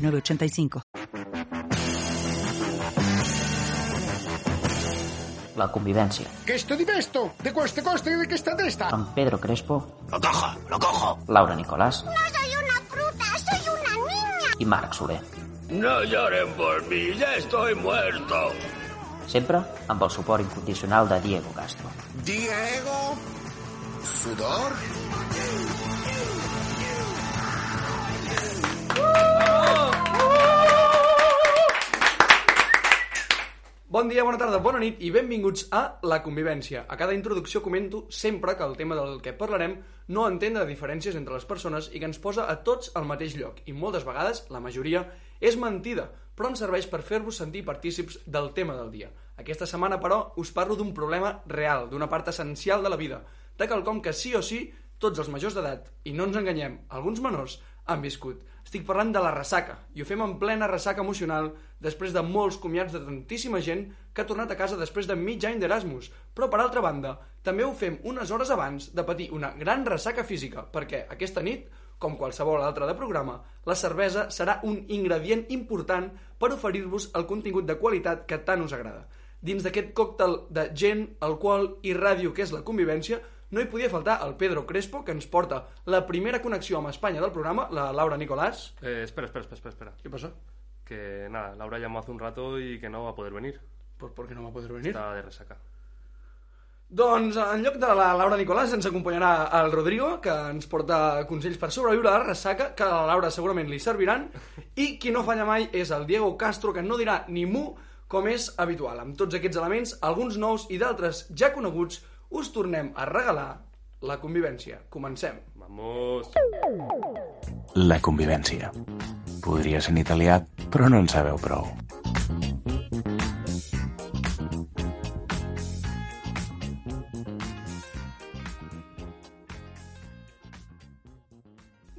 906985. La convivència. ¿Qué esto di esto? ¿De cueste coste de qué está de esta? Amb Pedro Crespo, Lo cojo, lo cojo. Laura Nicolàs No soy una fruta, soy una niña. i Marc Soler. No lloren por mí, ya estoy muerto. Sempre amb el suport incondicional de Diego Castro. Diego. Sudor. Bon dia, bona tarda, bona nit i benvinguts a La Convivència. A cada introducció comento sempre que el tema del que parlarem no entén de diferències entre les persones i que ens posa a tots al mateix lloc. I moltes vegades, la majoria, és mentida, però ens serveix per fer-vos sentir partícips del tema del dia. Aquesta setmana, però, us parlo d'un problema real, d'una part essencial de la vida, de quelcom que sí o sí tots els majors d'edat, i no ens enganyem, alguns menors, han viscut. Estic parlant de la ressaca, i ho fem en plena ressaca emocional després de molts comiats de tantíssima gent que ha tornat a casa després de mig any d'Erasmus. Però, per altra banda, també ho fem unes hores abans de patir una gran ressaca física, perquè aquesta nit, com qualsevol altra de programa, la cervesa serà un ingredient important per oferir-vos el contingut de qualitat que tant us agrada. Dins d'aquest còctel de gent, alcohol i ràdio que és la convivència, no hi podia faltar el Pedro Crespo, que ens porta la primera connexió amb Espanya del programa, la Laura Nicolás. Eh, espera, espera, espera, espera, espera. ¿Qué pasó? Que nada, Laura llamó hace un rato y que no va a poder venir. Pues ¿por qué no va a poder venir? Está de resaca. Doncs en lloc de la Laura Nicolàs ens acompanyarà el Rodrigo, que ens porta consells per sobreviure a la ressaca, que a la Laura segurament li serviran, i qui no falla mai és el Diego Castro, que no dirà ni mu, com és habitual. Amb tots aquests elements, alguns nous i d'altres ja coneguts, us tornem a regalar la convivència. Comencem. Vamos. La convivència. Podria ser en italià, però no en sabeu prou.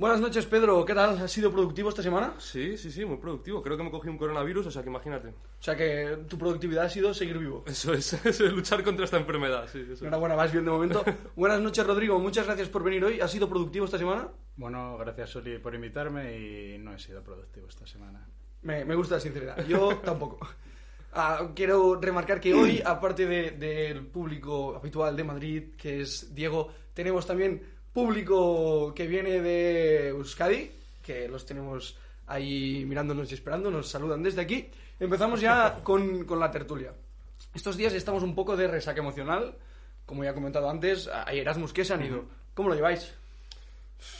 Buenas noches, Pedro. ¿Qué tal? ¿Has sido productivo esta semana? Sí, sí, sí, muy productivo. Creo que me cogí un coronavirus, o sea que imagínate. O sea que tu productividad ha sido seguir vivo. Eso es, eso es luchar contra esta enfermedad, sí, eso. Enhorabuena, vas bien de momento. Buenas noches, Rodrigo. Muchas gracias por venir hoy. ¿Has sido productivo esta semana? Bueno, gracias Soli por invitarme y no he sido productivo esta semana. Me, me gusta la sinceridad. Yo tampoco. Ah, quiero remarcar que hoy, aparte de- del público habitual de Madrid, que es Diego, tenemos también público que viene de Euskadi, que los tenemos ahí mirándonos y esperando, nos saludan desde aquí. Empezamos ya con, con la tertulia. Estos días estamos un poco de resaca emocional, como ya he comentado antes, hay Erasmus que se han ido. ¿Cómo lo lleváis?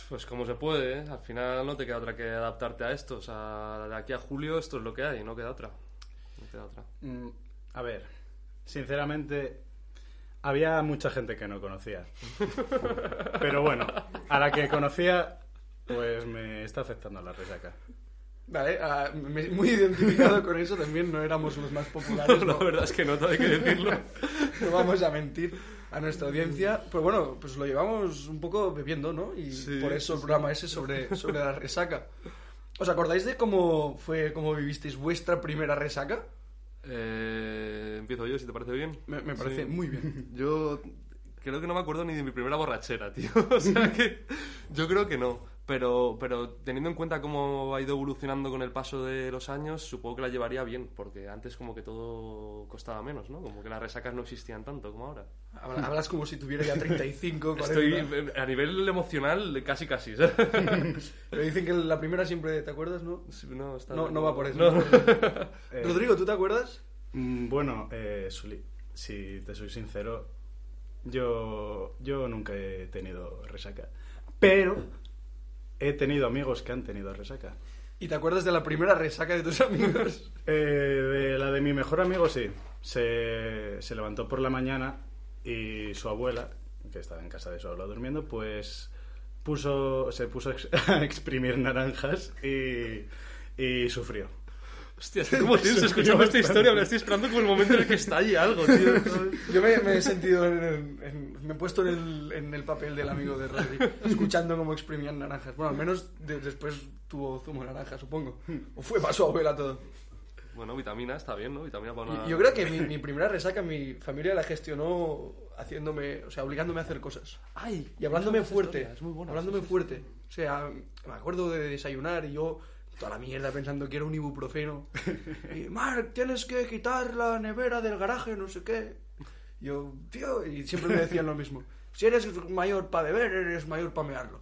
Pues como se puede, ¿eh? Al final no te queda otra que adaptarte a esto. O sea, de aquí a julio esto es lo que hay, no queda otra. No queda otra. Mm, a ver, sinceramente, había mucha gente que no conocía. Pero bueno, a la que conocía, pues me está afectando la resaca. Vale, ah, me- muy identificado con eso, también no éramos los más populares. La ¿no? verdad es que no, hay que decirlo. no vamos a mentir a nuestra audiencia. Pero bueno, pues lo llevamos un poco bebiendo, ¿no? Y Sí, por eso el sí. programa ese sobre, sobre la resaca. ¿Os acordáis de cómo fue, cómo vivisteis vuestra primera resaca? Eh, empiezo yo, si te parece bien. Me, me parece Sí. muy bien. Yo creo que no me acuerdo ni de mi primera borrachera, tío. O sea que yo creo que no. Pero, pero teniendo en cuenta cómo ha ido evolucionando con el paso de los años, supongo que la llevaría bien, porque antes como que todo costaba menos, ¿no? Como que las resacas no existían tanto como ahora. Habla- Hablas como si tuviera ya 35, 40. Estoy a nivel emocional casi casi. ¿sabes? Pero dicen que la primera siempre, ¿te acuerdas, no? No, está- No, no va por eso. No. Eh, Rodrigo, ¿tú te acuerdas? mm, bueno, eh, Soli, si te soy sincero, yo, yo nunca he tenido resaca. Pero he tenido amigos que han tenido resaca. ¿Y te acuerdas de la primera resaca de tus amigos? Eh, de la de mi mejor amigo, sí. Se, se levantó por la mañana y su abuela, que estaba en casa de su abuela durmiendo, pues puso, se puso a ex- a exprimir naranjas y, y sufrió. Hostia, como tenso escuchando esta historia, me estoy esperando como el momento en el que estalle algo, tío. Yo me, me he sentido en, me he puesto en el, en el papel del amigo de Rodri, escuchando cómo exprimían naranjas. Bueno, al menos de- después tuvo zumo de naranja, supongo. O fue para su abuela todo. Bueno, vitamina está bien, ¿no? Vitamina para una... Yo creo que mi, mi primera resaca, mi familia la gestionó haciéndome, o sea, obligándome a hacer cosas. Ay, Y hablándome fuerte, Es muy buena. hablándome sí, sí, fuerte. O sea, me acuerdo de desayunar y yo toda la mierda pensando que era un ibuprofeno. Y, Mark, tienes que quitar la nevera del garaje, no sé qué. Yo, tío, y siempre me decían lo mismo. Si eres mayor para beber, eres mayor para mearlo.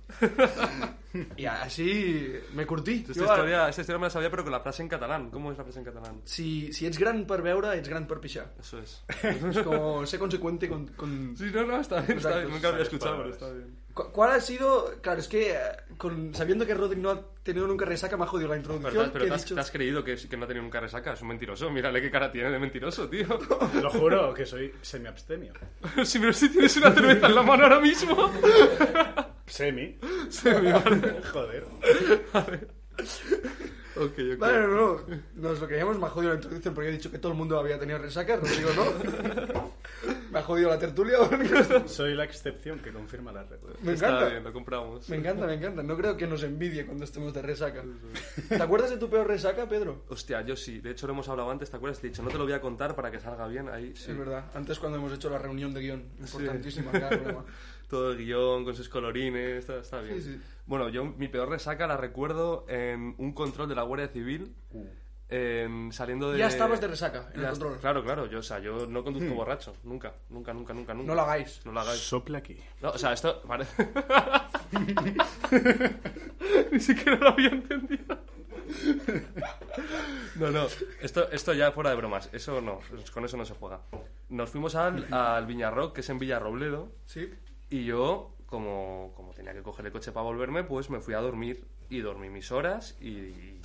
y así me curtí. Esta historia, esta historia me la sabía, pero con la frase en catalán. ¿Cómo es la frase en catalán? Si, si ets gran per veure, ets gran per pixar. Eso es. Es como ser consecuente con... con... Sí, no, no, está bien, está bien. Nunca lo había escuchado, pero está bien. Cu- ¿Cuál ha sido...? Claro, es que eh, con, sabiendo que Rodri no ha tenido nunca resaca, me ha jodido la Pero, introducción. te- pero que te, has, dicho- te has creído que, que no ha tenido nunca resaca. Es un mentiroso. Mírale qué cara tiene de mentiroso, tío. Lo juro que soy semi-abstemio. sí, pero si tienes una cerveza en la mano ahora mismo. Semi. Semi, vale. Joder. Ok, ok. Vale, no, no, nos lo creíamos, me ha jodido la introducción porque he dicho que todo el mundo había tenido resaca, Rodrigo no. Me ha jodido la tertulia. Soy la excepción que confirma la regla. me Está encanta. bien, lo compramos. Me encanta, me encanta. No creo que nos envidie cuando estemos de resaca. ¿Te acuerdas de tu peor resaca, Pedro? Hostia, yo sí. De hecho, lo hemos hablado antes, ¿te acuerdas? Te he dicho, no te lo voy a contar para que salga bien ahí. Sí. Es verdad. Antes cuando hemos hecho la reunión de guion. Importantísima, claro, broma. Todo el guion con sus colorines, está, está bien. Sí, sí. Bueno, yo mi peor resaca la recuerdo en un control de la Guardia Civil. En- saliendo de... Ya estabas de resaca en el control. Claro, claro. Yo, o sea, yo no conduzco borracho. Nunca, nunca, nunca, nunca, nunca. No lo hagáis. No lo hagáis. Sople aquí. No, o sea, esto parece... Ni siquiera lo había entendido. No, no, esto, esto ya fuera de bromas, eso no, con eso no se juega. Nos fuimos al, al Viñarrock, que es en Villarrobledo, Sí. y yo, como, como tenía que coger el coche para volverme, pues me fui a dormir, y dormí mis horas, y, y-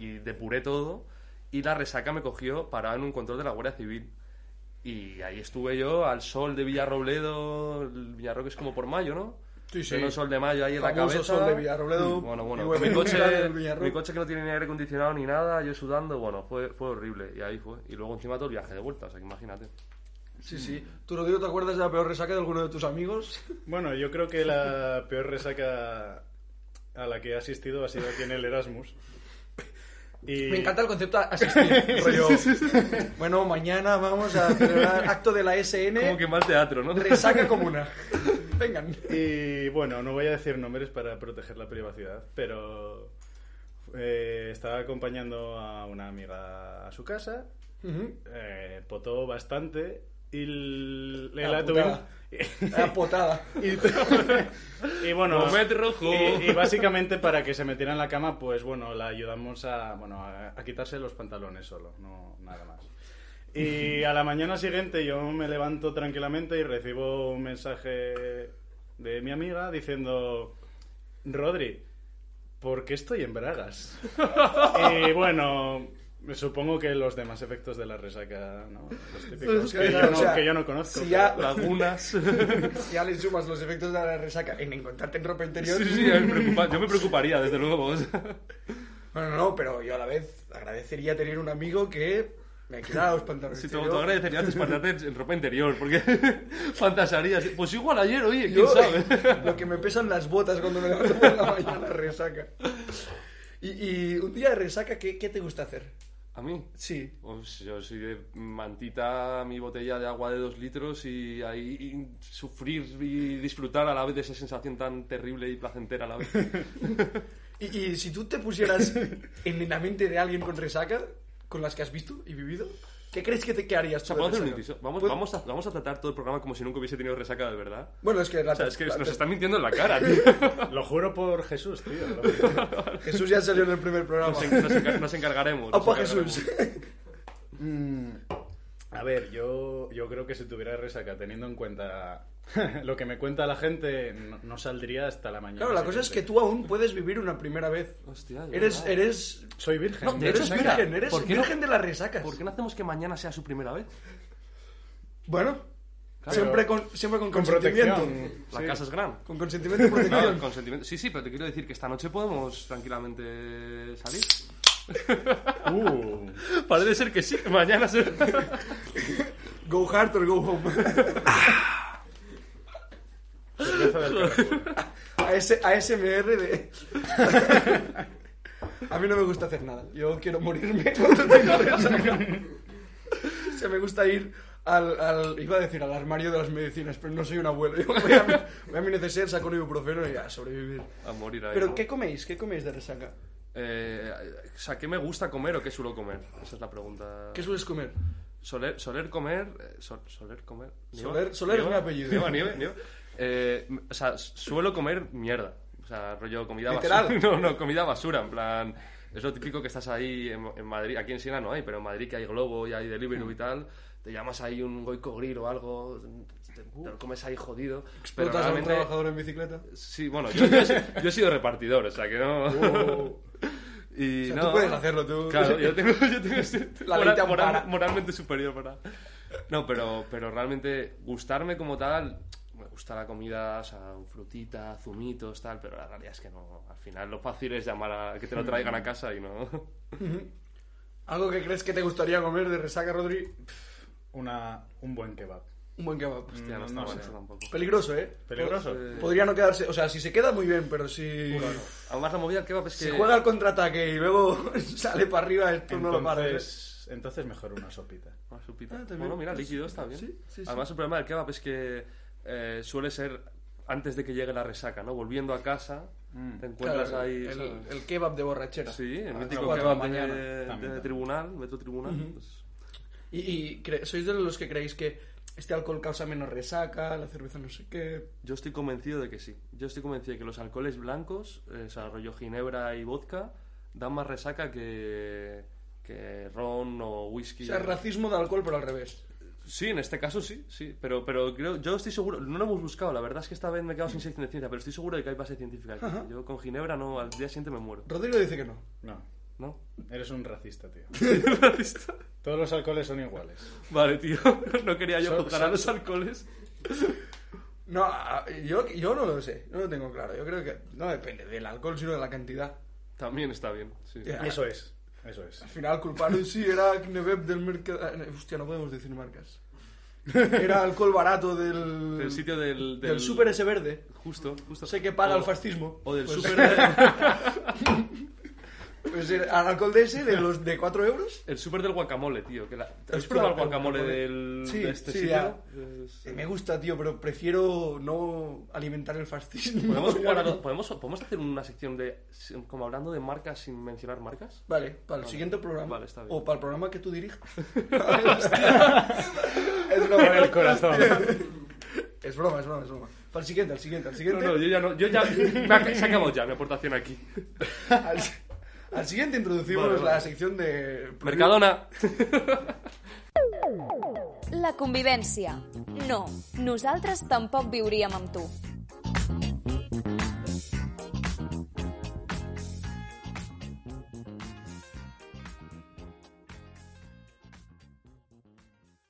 y depuré todo, y la resaca me cogió parado en un control de la Guardia Civil. Y ahí estuve yo, al sol de Villarrobledo, el Villarrock es como por mayo, ¿no? Sí, sí. Pleno sol de mayo ahí en la cabeza. sol de Villarrobledo. Bueno, Y bueno. buen Mi menú coche, mi coche que no tiene ni aire acondicionado ni nada, yo sudando, bueno, fue, fue horrible. Y ahí fue. Y luego encima todo el viaje de vuelta, o sea que imagínate. Sí, sí. ¿Tú, Rodrigo, te acuerdas de la peor resaca de alguno de tus amigos? Bueno, yo creo que la peor resaca a la que he asistido ha sido aquí en el Erasmus. Y... Me encanta el concepto asistir. rollo, Bueno, mañana vamos a celebrar acto de la SN. Como que mal teatro, ¿no? Resaca comuna. Vengan. Y bueno, no voy a decir nombres para proteger la privacidad, pero eh, estaba acompañando a una amiga a su casa, eh, potó bastante y La tuvimos... La potada. y, y bueno, rojo. y, y básicamente para que se metiera en la cama, pues bueno, la ayudamos a, bueno, a, a quitarse los pantalones solo, no nada más. Y a la mañana siguiente yo me levanto tranquilamente y recibo un mensaje de mi amiga diciendo, Rodri, ¿por qué estoy en bragas? y bueno, me supongo que los demás efectos de la resaca, ¿no? Los típicos que, yo, no, o sea, que yo no conozco. si ya- pero- Lagunas. Si ya le sumas los efectos de la resaca en encontrarte en ropa interior. Sí, sí, me preocupa- yo me preocuparía, desde luego. o sea. Bueno, no, pero yo a la vez agradecería tener un amigo que me quitara los pantalones. Si tú agradecerías espantarte en ropa interior, porque fantasarías. Pues igual ayer, oye, quién Yo, sabe. lo que me pesan las botas cuando me levanto por la mañana resaca. Y, y un día de resaca, ¿qué, qué te gusta hacer? A mí. Sí. Pues yo soy de mantita, mi botella de agua de dos litros y ahí y sufrir y disfrutar a la vez de esa sensación tan terrible y placentera a la vez. Y, y si tú te pusieras en la mente de alguien con resaca, con las que has visto y vivido, ¿qué crees que te que harías? O sea, tú de ¿puedo hacer un resaca? inciso? Vamos, Pues- vamos, a, vamos a tratar todo el programa como si nunca hubiese tenido resaca de verdad. Bueno, es que, la O sea, es que la- nos están mintiendo en la cara, tío. Lo juro por Jesús, tío. Jesús ya salió en el primer programa. Nos, en- nos encar- nos encargaremos. Opa. Jesús. Mm, A ver, yo, yo creo que si tuviera resaca, teniendo en cuenta lo que me cuenta la gente, no, no saldría hasta la mañana. Claro, la cosa es que tú aún puedes vivir una primera vez. Hostia, Eres, verdad. eres, Soy virgen. No, de hecho, eres espera, virgen, eres ¿por qué no- virgen de las resacas. ¿Por qué no hacemos que mañana sea su primera vez? Bueno, Claro. siempre con, siempre con, Con consentimiento. protección. La Sí. casa es gran. Con consentimiento y protección. No, consentimiento. Sí, sí, pero te quiero decir que esta noche podemos tranquilamente salir. Uh, Parece ser que sí, mañana se... Go hard or go home. Cerveza del. AS, ASMR de... A mí no me gusta hacer nada. Yo quiero morirme cuando tengo resaca. O sea, me gusta ir al, al- Iba a decir al armario de las medicinas, pero no soy un abuelo. Yo voy a, mi- voy a mi neceser, saco un ibuprofeno y ya, sobrevivir. A morir ahí, Pero. ¿qué coméis? ¿Qué coméis de resaca? Eh, o sea, ¿qué me gusta comer o qué suelo comer? Esa es la pregunta. ¿Qué sueles comer? Soler, soler comer... eh, sol- soler comer... ¿Nieva? Soler- Soler es mi apellido. ¿Nieva, nieve, nieva? Eh, o sea, suelo comer mierda. O sea, rollo comida ¿Literal? basura. No, no, comida basura, en plan... Es lo típico que estás ahí en, en Madrid, aquí en Siena no hay, pero en Madrid que hay Globo y hay Deliveroo Mm. y tal, te llamas ahí un goico grill o algo, te, te lo comes ahí jodido. pero ¿Explotas a un trabajador en bicicleta? Sí, bueno, yo, yo he sido- yo he sido repartidor, o sea que no... Oh. Y O sea, no, tú puedes hacerlo, tú. Claro, yo tengo, yo tengo La ley te ampara. moralmente superior para. No, pero, pero realmente gustarme como tal, gusta la comida, o sea, frutita, zumitos, tal, pero la realidad es que no. Al final lo fácil es llamar a que te lo traigan a casa y no. ¿Algo que crees que te gustaría comer de resaca, Rodri? Una, un buen kebab. Un buen kebab. Hostia, no, No, está no mal sé. eso tampoco. Peligroso, ¿eh? ¿Peligroso? Pod- Podría no quedarse... O sea, si se queda muy bien, pero si... Además, la movida del kebab es que. Si juega al contraataque y luego sale para arriba, esto no lo paras. ¿eh? Entonces, entonces mejor una sopita. Una sopita. Ah, bueno, mira, líquido está bien. sí, sí, sí. Además, el problema del kebab es que eh, suele ser antes de que llegue la resaca, ¿no? Volviendo a casa, te encuentras Claro, ahí. el, el kebab de borrachera. Sí, el mítico de kebab de, mañana. de También. tribunal, metro tribunal. pues, ¿Y, y sois de los que creéis que este alcohol causa menos resaca, la cerveza no sé qué? yo estoy convencido de que sí. Yo estoy convencido de que los alcoholes blancos, eh, o sea, rollo ginebra y vodka, dan más resaca que, que ron o O whisky. sea, racismo de alcohol, pero al revés. Sí, en este caso sí, sí. Pero, pero creo, yo estoy seguro, no lo hemos buscado, la verdad es que esta vez me he quedado sin sección de ciencia, pero estoy seguro de que hay base científica aquí. Yo con ginebra no, al día siguiente me muero. Rodrigo dice que no. No, ¿No? eres un racista, tío. Todos los alcoholes son iguales. Vale, tío, no quería yo juzgar a los alcoholes. No, yo, yo no lo sé, no lo tengo claro. Yo creo que no depende del alcohol, sino de la cantidad. También está bien, sí. Eso es, eso es. Al final culparon, sí, era Knebeb del mercado... Hostia, no podemos decir marcas. Era alcohol barato del... Del sitio del... Del súper ese verde. Justo, justo. Sé que paga O- el fascismo. O del Pues- súper... Pues era al alcohol de ese, de los de 4 euros. El súper del guacamole, tío. Que la... ¿Has probado el el guacamole guacamole. del... Sí, de este sí, sitio? Eh, Me gusta, tío, pero prefiero no alimentar el fascismo. ¿Podemos, jugar ¿podemos, ¿Podemos hacer una sección de... como hablando de marcas sin mencionar marcas? Vale, para el siguiente programa. Vale, está bien. O para el programa que tú dirijas. es broma, En el corazón. Es broma, es broma, es broma. Para el siguiente, al siguiente, al siguiente. No, no, yo ya no... Yo ya... me ha- se ha acabado ya mi aportación aquí. Al, siguiente introducimos Vale, vale. la sección de... Mercadona. La convivència. No, nosaltres tampoc viuríem amb tu.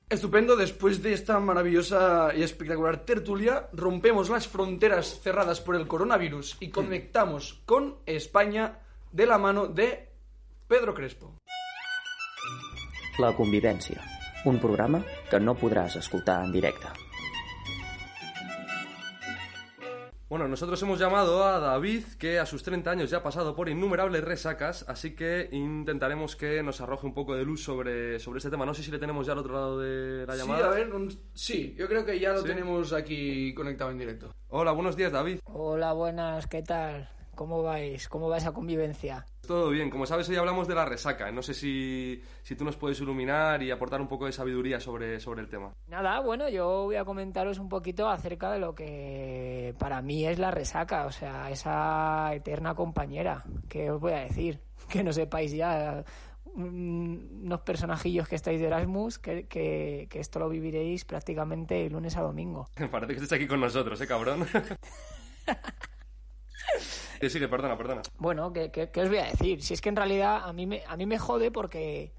Estupendo, después de esta maravillosa y espectacular tertulia, rompemos las fronteras cerradas por el coronavirus y conectamos con España de la mano de Pedro Crespo. La convivència. Un programa que no podràs escoltar en directe. Bueno, nosotros hemos llamado a David, que a sus 30 años ya ha pasado por innumerables resacas, así que intentaremos que nos arroje un poco de luz sobre, sobre este tema. No sé si le tenemos ya al otro lado de la Sí, llamada. a ver, un- sí, yo creo que ya lo ¿Sí? tenemos aquí conectado en directo. Hola, buenos días, David. Hola, buenas, ¿qué tal? ¿Cómo vais? ¿Cómo va esa convivencia? Todo bien, como sabes, hoy hablamos de la resaca. No sé si, si tú nos puedes iluminar y aportar un poco de sabiduría sobre, sobre el tema. Nada, bueno, yo voy a comentaros un poquito acerca de lo que para mí es la resaca, o sea, esa eterna compañera. ¿Qué os voy a decir? Que no sepáis ya un- unos personajillos que estáis de Erasmus, que, que, que esto lo viviréis prácticamente lunes a domingo. Parece que estés aquí con nosotros, ¿eh, cabrón? Sí, sigue, perdona, perdona. Bueno, ¿qué, qué, qué os voy a decir? Si es que en realidad a mí me, a mí me jode porque,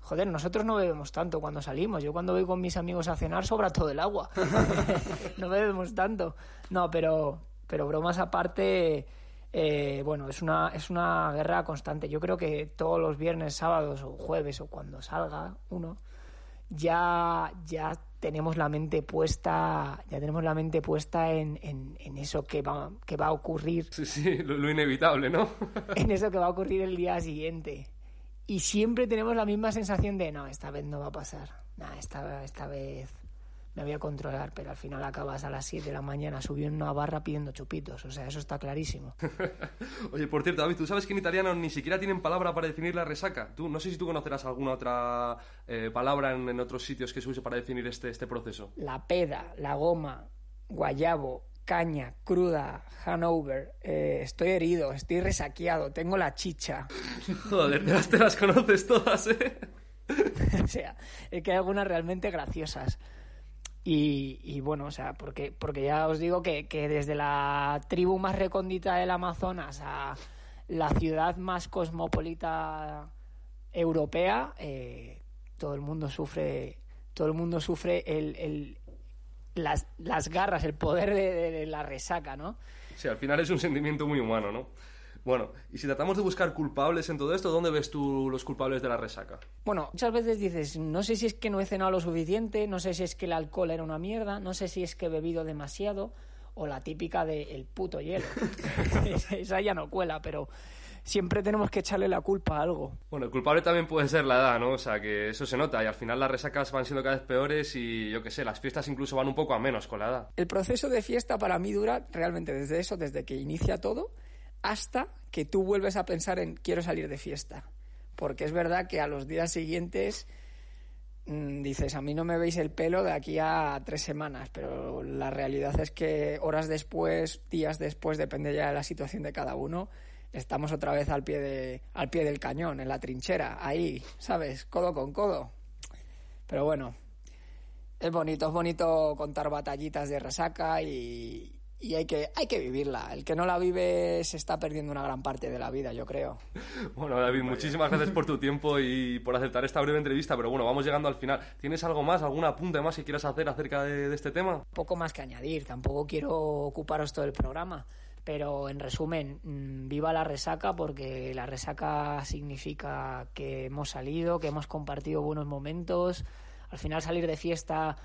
joder, nosotros no bebemos tanto cuando salimos. Yo cuando voy con mis amigos a cenar sobra todo el agua. no bebemos tanto. No, pero, pero bromas aparte, Eh, bueno, es una, es una guerra constante. Yo creo que todos los viernes, sábados o jueves o cuando salga uno, ya, ya tenemos la mente puesta, ya tenemos la mente puesta en, en, en eso que va, que va a ocurrir. Sí, sí, lo, lo inevitable, ¿no? en eso que va a ocurrir el día siguiente. Y siempre tenemos la misma sensación de, no, esta vez no va a pasar. Nah, esta, esta vez me voy a controlar, pero al final acabas a las 7 de la mañana subiendo una barra pidiendo chupitos. O sea, eso está clarísimo. Oye, por cierto, David, ¿tú sabes que en italiano ni siquiera tienen palabra para definir la resaca? Tú, no sé si tú conocerás alguna otra eh, palabra en, en, otros sitios que se use para definir este, este proceso. La peda, la goma, guayabo, caña, cruda, Hanover, eh, estoy herido, estoy resaqueado, tengo la chicha. Joder, te las conoces todas, ¿eh? o sea, es que hay algunas realmente graciosas. Y, bueno, o sea, porque, porque ya os digo que, que, desde la tribu más recóndita del Amazonas a la ciudad más cosmopolita europea, eh, todo el mundo sufre, todo el mundo sufre el, el las, las, garras, el poder de, de, de la resaca, ¿no? Sí, al final es un sentimiento muy humano, ¿no? Bueno, y si tratamos de buscar culpables en todo esto, ¿dónde ves tú los culpables de la resaca? Bueno, muchas veces dices, no sé si es que no he cenado lo suficiente, no sé si es que el alcohol era una mierda, no sé si es que he bebido demasiado, o la típica de el puto hielo. Esa ya no cuela, pero siempre tenemos que echarle la culpa a algo. Bueno, el culpable también puede ser la edad, ¿no? O sea, que eso se nota y al final las resacas van siendo cada vez peores y yo qué sé, las fiestas incluso van un poco a menos con la edad. El proceso de fiesta para mí dura realmente desde eso, desde que inicia todo hasta que tú vuelves a pensar en quiero salir de fiesta. Porque es verdad que a los días siguientes mmm, dices, a mí no me veis el pelo de aquí a tres semanas, pero la realidad es que horas después, días después, depende ya de la situación de cada uno, estamos otra vez al pie, de, al pie del cañón, en la trinchera, ahí, ¿sabes? Codo con codo. Pero bueno, es bonito, es bonito contar batallitas de resaca y, y hay que, hay que vivirla. El que no la vive se está perdiendo una gran parte de la vida, yo creo. Bueno, David, muchísimas gracias por tu tiempo y por aceptar esta breve entrevista, pero bueno, vamos llegando al final. ¿Tienes algo más, algún apunte más que quieras hacer acerca de, de este tema? Poco más que añadir, tampoco quiero ocuparos todo el programa. Pero en resumen, mmm, viva la resaca porque la resaca significa que hemos salido, que hemos compartido buenos momentos. Al final salir de fiesta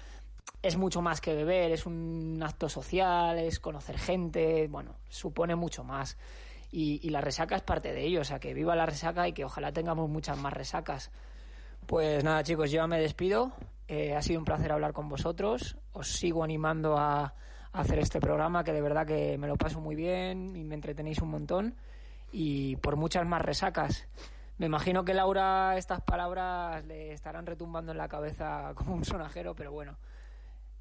es mucho más que beber, es un acto social, es conocer gente, bueno, supone mucho más. Y, la resaca es parte de ello, o sea, que viva la resaca y que ojalá tengamos muchas más resacas. Pues nada, chicos, yo me despido. Eh, ha sido un placer hablar con vosotros. Os sigo animando a, a, hacer este programa, que de verdad que me lo paso muy bien y me entretenéis un montón. Y por muchas más resacas. Me imagino que Laura estas palabras le estarán retumbando en la cabeza como un sonajero, pero bueno.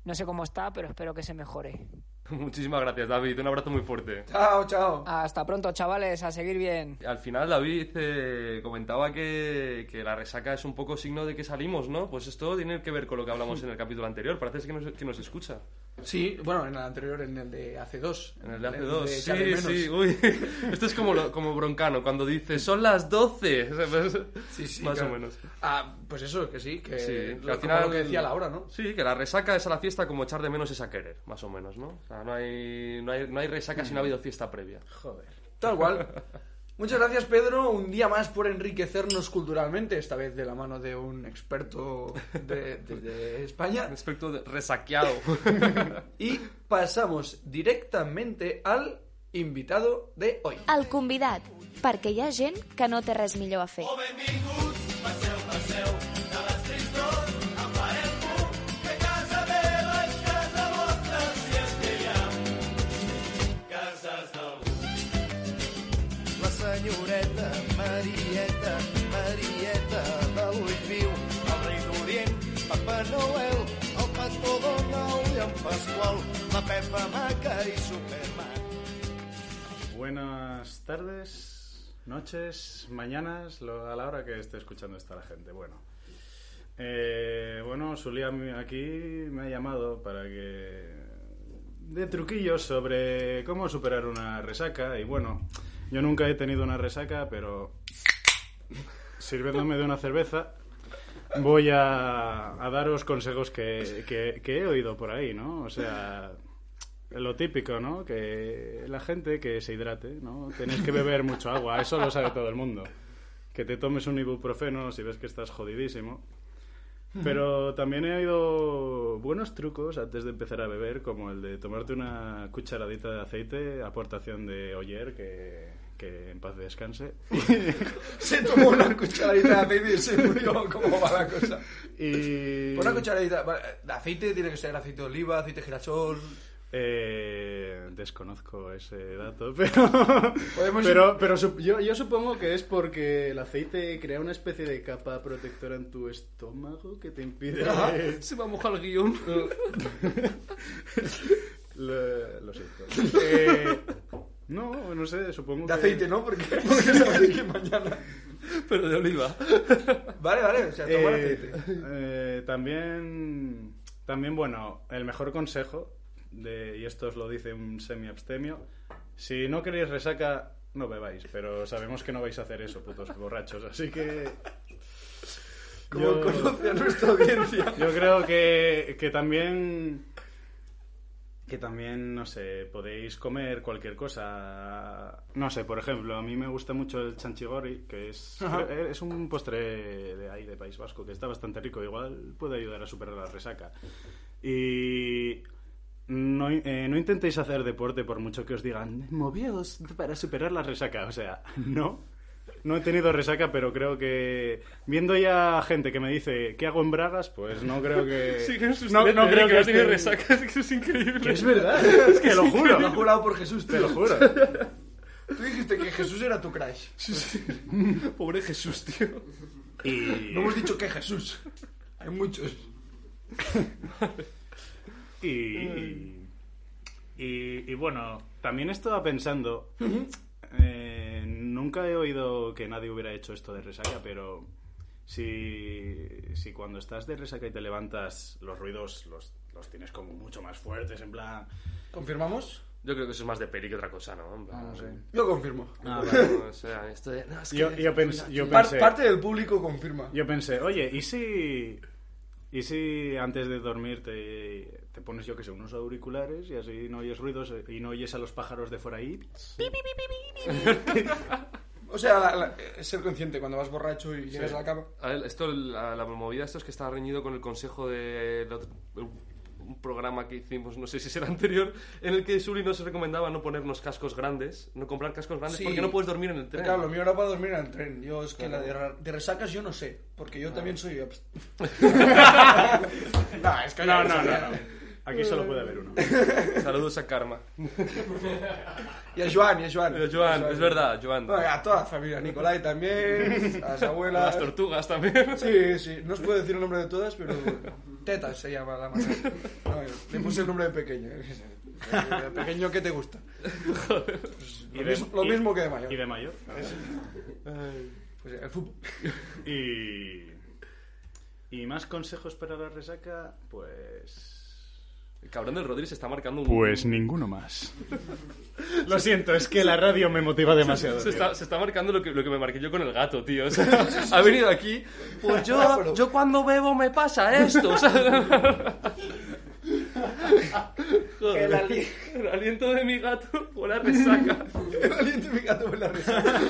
No sé cómo está, pero espero que se mejore. Muchísimas gracias, David. Un abrazo muy fuerte. Chao, chao. Hasta pronto, chavales. A seguir bien. Al final, David eh, comentaba que, que, la resaca es un poco signo de que salimos, ¿no? Pues esto tiene que ver con lo que hablamos en el capítulo anterior. Parece que nos, que nos escucha. Sí, bueno, en el anterior, en el de hace dos. En el de hace dos, sí, sí, uy. Esto es como, lo, como Broncano, cuando dice, son las 12. Sí, sí. Más claro. o menos. Ah, pues eso, que sí, que, sí, lo, al final lo que decía Laura, ¿no? Sí, que la resaca es a la fiesta como echar de menos es a querer, más o menos, ¿no? O sea, no hay, no hay, no hay resaca mm. si no ha habido fiesta previa. Joder. Tal cual. Muchas gracias, Pedro. Un día más por enriquecernos culturalmente, esta vez de la mano de un experto de, de, de España. Un experto de resaqueado. y pasamos directamente al invitado de hoy. El convidat, perquè hi ha gent que no té res millor a fer. Oh, benvinguts, passeu, passeu, Pepa Maca i Superman. Buenas tardes, noches, mañanas, a la hora que esté escuchando esta la gente. Bueno, eh, bueno, Zulia aquí me ha llamado para que de truquillos sobre cómo superar una resaca y bueno, yo nunca he tenido una resaca, pero sirviéndome de una cerveza voy a, a daros consejos que, que, que he oído por ahí, ¿no? O sea, lo típico, ¿no? Que la gente que se hidrate, ¿no? Tenéis que beber mucho agua, eso lo sabe todo el mundo. Que te tomes un ibuprofeno si ves que estás jodidísimo. Pero también he oído buenos trucos antes de empezar a beber, como el de tomarte una cucharadita de aceite, aportación de Oyer, que, que en paz descanse. Se tomó una cucharadita de aceite y se murió. ¿Cómo va la cosa? Y... Una cucharadita de aceite tiene que ser aceite de oliva, aceite de girasol. Eh, desconozco ese dato, pero, Podemos pero, ir- pero yo, yo supongo que es porque el aceite crea una especie de capa protectora en tu estómago que te impide... Ah, se me ha mojado el guion. lo, lo siento. Eh, no, no sé, supongo De que... aceite, ¿no? Porque, porque sabes que mañana... Pero de oliva. Vale, vale, o sea, tomar Eh, aceite. eh, también, también, bueno, el mejor consejo, de, y esto os lo dice un semi-abstemio, si no queréis resaca, no bebáis, pero sabemos que no vais a hacer eso, putos borrachos, así que... Como conoce a nuestra audiencia. Yo creo que, que también... Que también, no sé, podéis comer cualquier cosa. No sé, por ejemplo, a mí me gusta mucho el chanchigori, que es, Ajá. es un postre de ahí, de País Vasco, que está bastante rico. Igual puede ayudar a superar la resaca. Y no, eh, no intentéis hacer deporte por mucho que os digan, movíos para superar la resaca. O sea, no. No he tenido resaca, pero creo que viendo ya gente que me dice ¿qué hago en bragas? Pues no creo que Sí, que es no, no creo que, no tiene resaca, es que es increíble. Que es verdad, es que lo juro. Lo he jurado por Jesús, Te lo juro. Tú dijiste que Jesús era tu crush. Pobre Jesús, tío. Y... No hemos dicho que Jesús. Hay muchos. Y, y, y bueno, también estaba pensando, eh, nunca he oído que nadie hubiera hecho esto de resaca, pero si, si cuando estás de resaca y te levantas, los ruidos los, los tienes como mucho más fuertes, en plan... ¿Confirmamos? Yo creo que eso es más de peli que otra cosa, ¿no? En plan, no sé. Yo confirmo. Ah, No, vale. o sea, esto de... no, es que- Yo, yo pens- yo Par- pensé... parte del público confirma. Yo pensé, oye, ¿y si, ¿y si antes de dormir te, te pones, yo que sé, unos auriculares y así no oyes ruidos y no oyes a los pájaros de fuera ahí? O sea, la- la- eh, ser consciente cuando vas borracho y llegas Sí. a la cama. A ver, esto, la, la movida esto es que está reñido con el consejo de otro- un programa que hicimos, no sé si será anterior, en el que Suri nos recomendaba no ponernos cascos grandes, no comprar cascos grandes Sí. porque no puedes dormir en el tren. Claro, lo mío era para dormir en el tren. Yo es que Claro. la de, ra- de resacas yo no sé, porque yo también soy... no, es que no, no, no, no. Aquí solo puede haber uno. Saludos a Karma. Y a Joan, y a Joan. Eh, Joan, es verdad, Joan. Bueno, a toda la familia, Nicolai también, a las abuelas. Las tortugas también. Sí, sí, no os puedo decir el nombre de todas, pero Tetas se llama la madre. No, le puse el nombre de pequeño. De pequeño, ¿qué te gusta? Pues, Y lo, de- mismo, lo y- mismo que de mayor. Y de mayor. Pues el fútbol. Y, y más consejos para la resaca, pues... El cabrón del Rodri se está marcando un... Pues ninguno más. Lo siento, es que la radio me motiva demasiado. Se está, se está marcando lo que, lo que me marqué yo con el gato, tío. O sea, ha venido aquí. Pues yo, yo cuando bebo me pasa esto. o sea. Joder, El ali- el aliento de mi gato por la resaca. El aliento de mi gato por la resaca.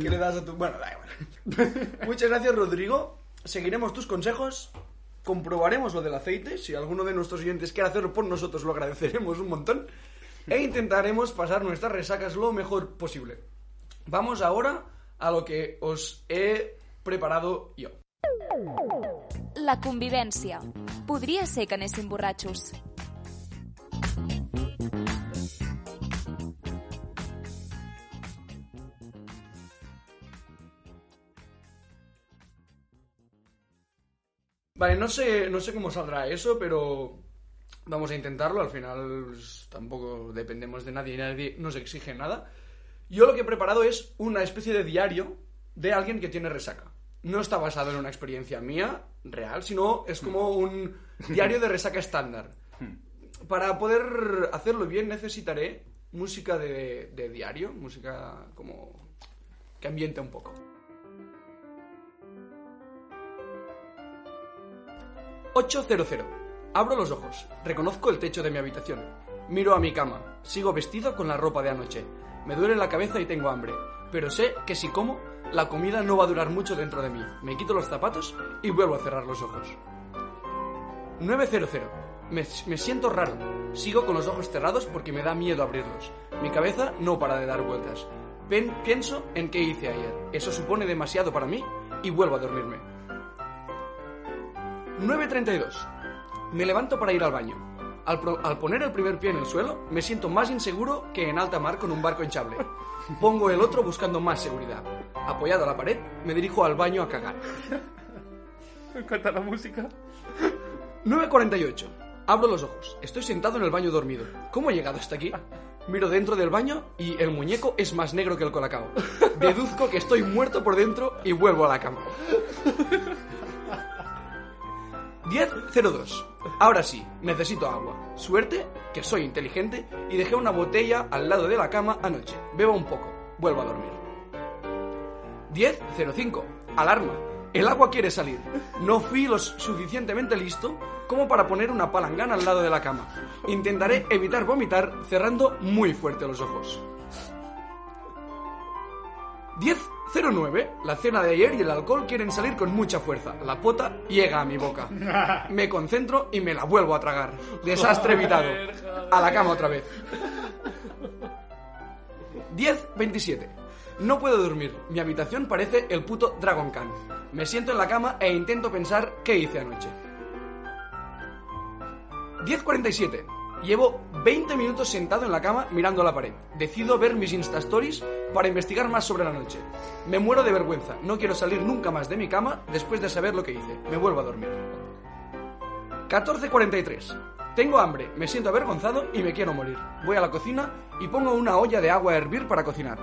¿Qué le das a tu...? Bueno, da igual. Muchas gracias, Rodrigo. Seguiremos tus consejos. Comprobaremos lo del aceite. Si alguno de nuestros oyentes quiere hacerlo por nosotros, lo agradeceremos un montón. E intentaremos pasar nuestras resacas lo mejor posible. Vamos ahora a lo que os he preparado yo. La convivència. Podria ser que anéssim. Vale, no sé, no sé cómo saldrá eso, pero vamos a intentarlo. Al final pues, tampoco dependemos de nadie y nadie nos exige nada. Yo lo que he preparado es una especie de diario de alguien que tiene resaca. No está basado en una experiencia mía, real, sino es como un diario de resaca estándar. Para poder hacerlo bien necesitaré música de, de diario, música como que ambiente un poco. 800. Abro los ojos. Reconozco el techo de mi habitación. Miro a mi cama. Sigo vestido con la ropa de anoche. Me duele la cabeza y tengo hambre. Pero sé que si como, la comida no va a durar mucho dentro de mí. Me quito los zapatos y vuelvo a cerrar los ojos. 900. Me, me siento raro. Sigo con los ojos cerrados porque me da miedo abrirlos. Mi cabeza no para de dar vueltas. Pen- pienso en qué hice ayer. Eso supone demasiado para mí y vuelvo a dormirme. 9.32. Me levanto para ir al baño. Al, pro- al poner el primer pie en el suelo, me siento más inseguro que en alta mar con un barco hinchable. Pongo el otro buscando más seguridad. Apoyado a la pared, me dirijo al baño a cagar. Me encanta la música. 9.48. Abro los ojos. Estoy sentado en el baño dormido. ¿Cómo he llegado hasta aquí? Miro dentro del baño y el muñeco es más negro que el colacao. Deduzco que estoy muerto por dentro y vuelvo a la cama. 10.02. Ahora sí, necesito agua. Suerte, que soy inteligente y dejé una botella al lado de la cama anoche. Bebo un poco. Vuelvo a dormir. 10.05. Alarma. El agua quiere salir. No fui lo suficientemente listo como para poner una palangana al lado de la cama. Intentaré evitar vomitar cerrando muy fuerte los ojos. 10.09. La cena de ayer y el alcohol quieren salir con mucha fuerza. La pota llega a mi boca. Me concentro y me la vuelvo a tragar. Desastre evitado. A la cama otra vez. 10.27. No puedo dormir. Mi habitación parece el puto Dragon Khan. Me siento en la cama e intento pensar qué hice anoche. 10.47. Llevo 20 minutos sentado en la cama mirando a la pared. Decido ver mis Insta Stories para investigar más sobre la noche. Me muero de vergüenza. No quiero salir nunca más de mi cama después de saber lo que hice. Me vuelvo a dormir. 14.43. Tengo hambre, me siento avergonzado y me quiero morir. Voy a la cocina y pongo una olla de agua a hervir para cocinar.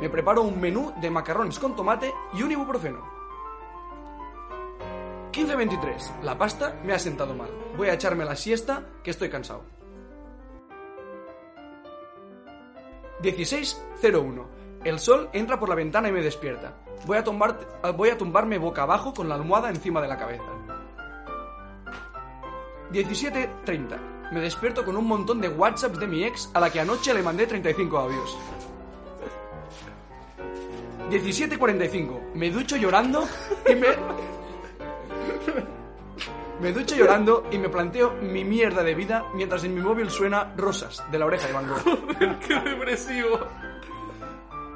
Me preparo un menú de macarrones con tomate y un ibuprofeno. 15.23. La pasta me ha sentado mal. Voy a echarme la siesta que estoy cansado. 16.01. El sol entra por la ventana y me despierta. Voy a, tumbar- voy a tumbarme boca abajo con la almohada encima de la cabeza. 17.30. Me despierto con un montón de WhatsApps de mi ex a la que anoche le mandé 35 audios. 17.45. Me ducho llorando y me... Me ducho llorando y me planteo mi mierda de vida mientras en mi móvil suena Rosas, de la oreja de Van Gogh. ¡Qué depresivo!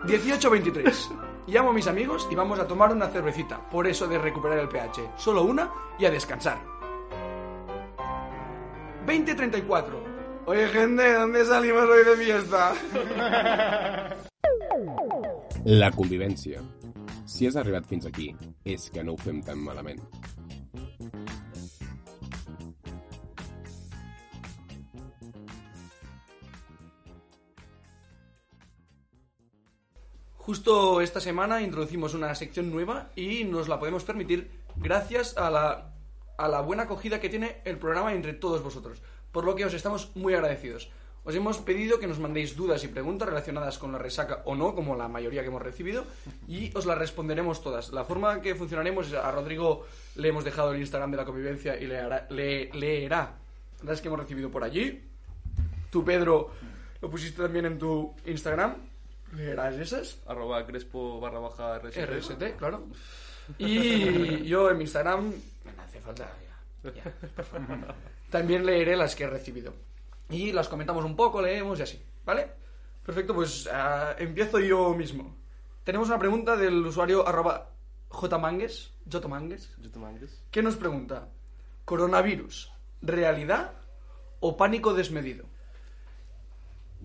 18.23. Llamo a mis amigos y vamos a tomar una cervecita, por eso de recuperar el pH. Solo una y a descansar. 20.34. Oye, gente, ¿dónde salimos hoy de fiesta? La convivència. Si has arribat fins aquí, és que no ho fem tan malament. Justo esta semana introducimos una sección nueva y nos la podemos permitir gracias a la, buena acogida que tiene el programa entre todos vosotros, por lo que os estamos muy agradecidos. Os hemos pedido que nos mandéis dudas y preguntas relacionadas con la resaca o no, como la mayoría que hemos recibido, y os las responderemos todas. La forma que funcionaremos es a Rodrigo le hemos dejado el Instagram de la convivencia y le, hará- le leerá las que hemos recibido por allí. Tú, Pedro, lo pusiste también en tu Instagram. ¿Leerás esas? Arroba crespo barra baja RST. RST, claro. Y yo en mi Instagram, no me hace falta ya, ya, por favor. También leeré las que he recibido. Y las comentamos un poco, leemos y así, ¿vale? Perfecto, pues ah, empiezo yo mismo. Tenemos una pregunta del usuario arroba jmangues, Yotomangues. que nos pregunta, ¿coronavirus, realidad o pánico desmedido?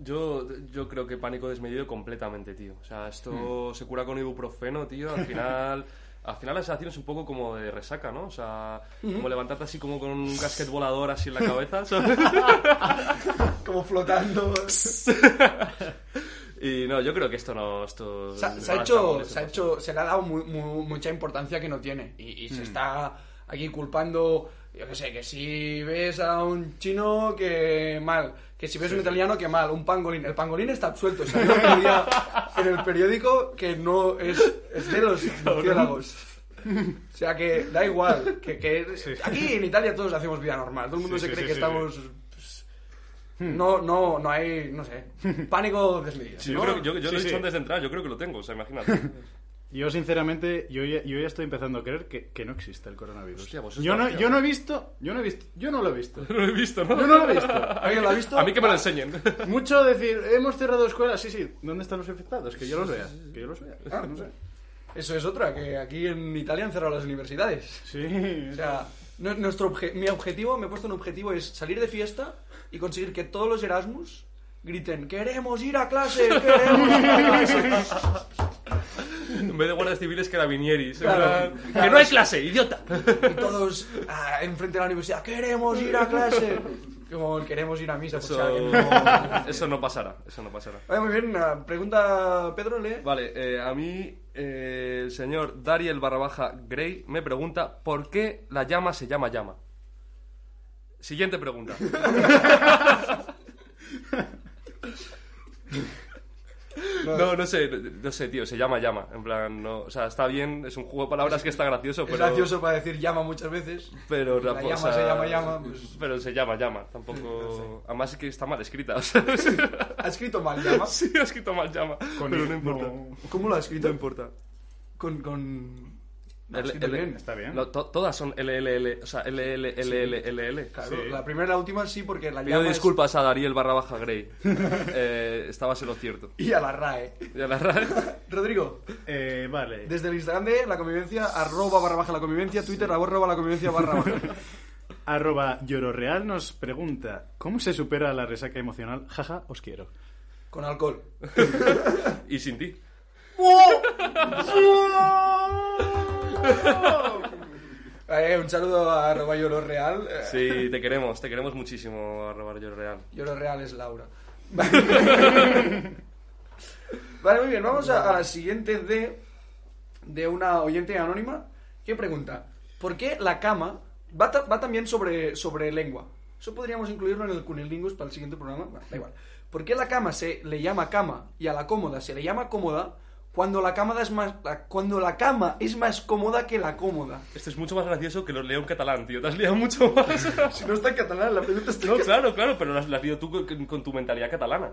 Yo, yo creo que pánico desmedido completamente, tío. O sea, esto se cura con ibuprofeno, tío. Al final, al final la sensación es un poco como de resaca, ¿no? O sea, como Ujú. levantarte así como con un casquet volador así en la cabeza. Como flotando. y no, yo creo que esto no... Esto Se no se ha hecho, se ha hecho, se le ha dado mu- mu- mucha importancia que no tiene y, y se está aquí culpando, yo qué sé, que si ves a un chino que mal, que si ves un italiano que mal, un pangolín, el pangolín está absuelto, salió el otro día en el periódico que no es, es de los murciélagos. O sea que da igual, que, que aquí en Italia todos hacemos vida normal, todo el mundo Sí, se cree sí, que sí, estamos pues, No, no, no hay, no sé, pánico desmedido. Sí, ¿no? yo, creo, yo, yo Sí, lo he sí. dicho antes de entrar, yo creo que lo tengo, o sea, imagínate. Yo, sinceramente, yo ya, yo ya estoy empezando a creer que, que no existe el coronavirus. Hostia, pues yo, no, yo no he visto, yo no he visto, yo no lo he visto. No lo he visto, ¿no? Yo no lo he visto. ¿Alguien lo ha visto? A mí que me lo enseñen. Mucho decir, hemos cerrado escuelas, sí, sí. ¿Dónde están los infectados? Que yo los vea, que yo los vea. Ah, no sé. Eso es otra, que aquí en Italia han cerrado las universidades. Sí. O sea, nu- nuestro obje- mi objetivo, me he puesto un objetivo, es salir de fiesta y conseguir que todos los Erasmus griten, queremos ir a clase, queremos ir a clase. En vez de guardias civiles, carabinieris. Claro. ¡Que no hay clase, idiota! Y todos ah, enfrente de la universidad, queremos ir a clase. Como queremos ir a misa, si Eso, no- eso no pasará, eso no pasará. Vale, muy bien, pregunta Pedro, lee. Vale, eh, a mí eh, el señor Dariel barra baja Gray me pregunta ¿por qué la llama se llama llama? Siguiente pregunta. No, no sé, no sé, tío, se llama llama. En plan, no, o sea, está bien, es un juego de palabras que está gracioso, Es pero. gracioso para decir llama muchas veces. Pero la o llama sea, se llama llama. pues- Pero se llama llama, tampoco. Además es que está mal escrita. o sea, ¿Ha escrito mal llama? Sí, ha escrito mal llama. Con pero no importa. no. ¿Cómo lo ha escrito? No importa. Con. con... L- L- bien. Está bien. lo- to- todas son LLL, o sea, LLLLL. Claro, Sí. la primera y la última sí, porque la Pido llama es- disculpas a Dariel barra baja Grey. Eh, estabas en lo cierto. Y a la RAE. Y a la RAE. Rodrigo, Eh, vale. desde el Instagram de la convivencia, arroba barra baja la convivencia, Twitter, arroba la convivencia barra baja. Arroba Llororeal nos pregunta ¿Cómo se supera la resaca emocional? Jaja, os quiero. Con alcohol. Y sin ti. Eh, un saludo a arroba Lloro Real. Eh, Sí, te queremos, te queremos muchísimo, arroba yo real. Lloro Real es Laura. vale, muy bien, vamos a, a la siguiente de, de una oyente anónima que pregunta, ¿por qué la cama va, ta- va también sobre, sobre lengua? Eso podríamos incluirlo en el Cunilingus para el siguiente programa. Bueno, da igual. ¿Por qué la cama se le llama cama y a la cómoda se le llama cómoda cuando la cama es más cuando la cama es más cómoda que la cómoda? Esto es mucho más gracioso que lo leo en catalán, tío. Te has liado mucho más. Si no está en catalán, la pregunta está No, claro, claro, pero lo has, leído tú con, con tu mentalidad catalana.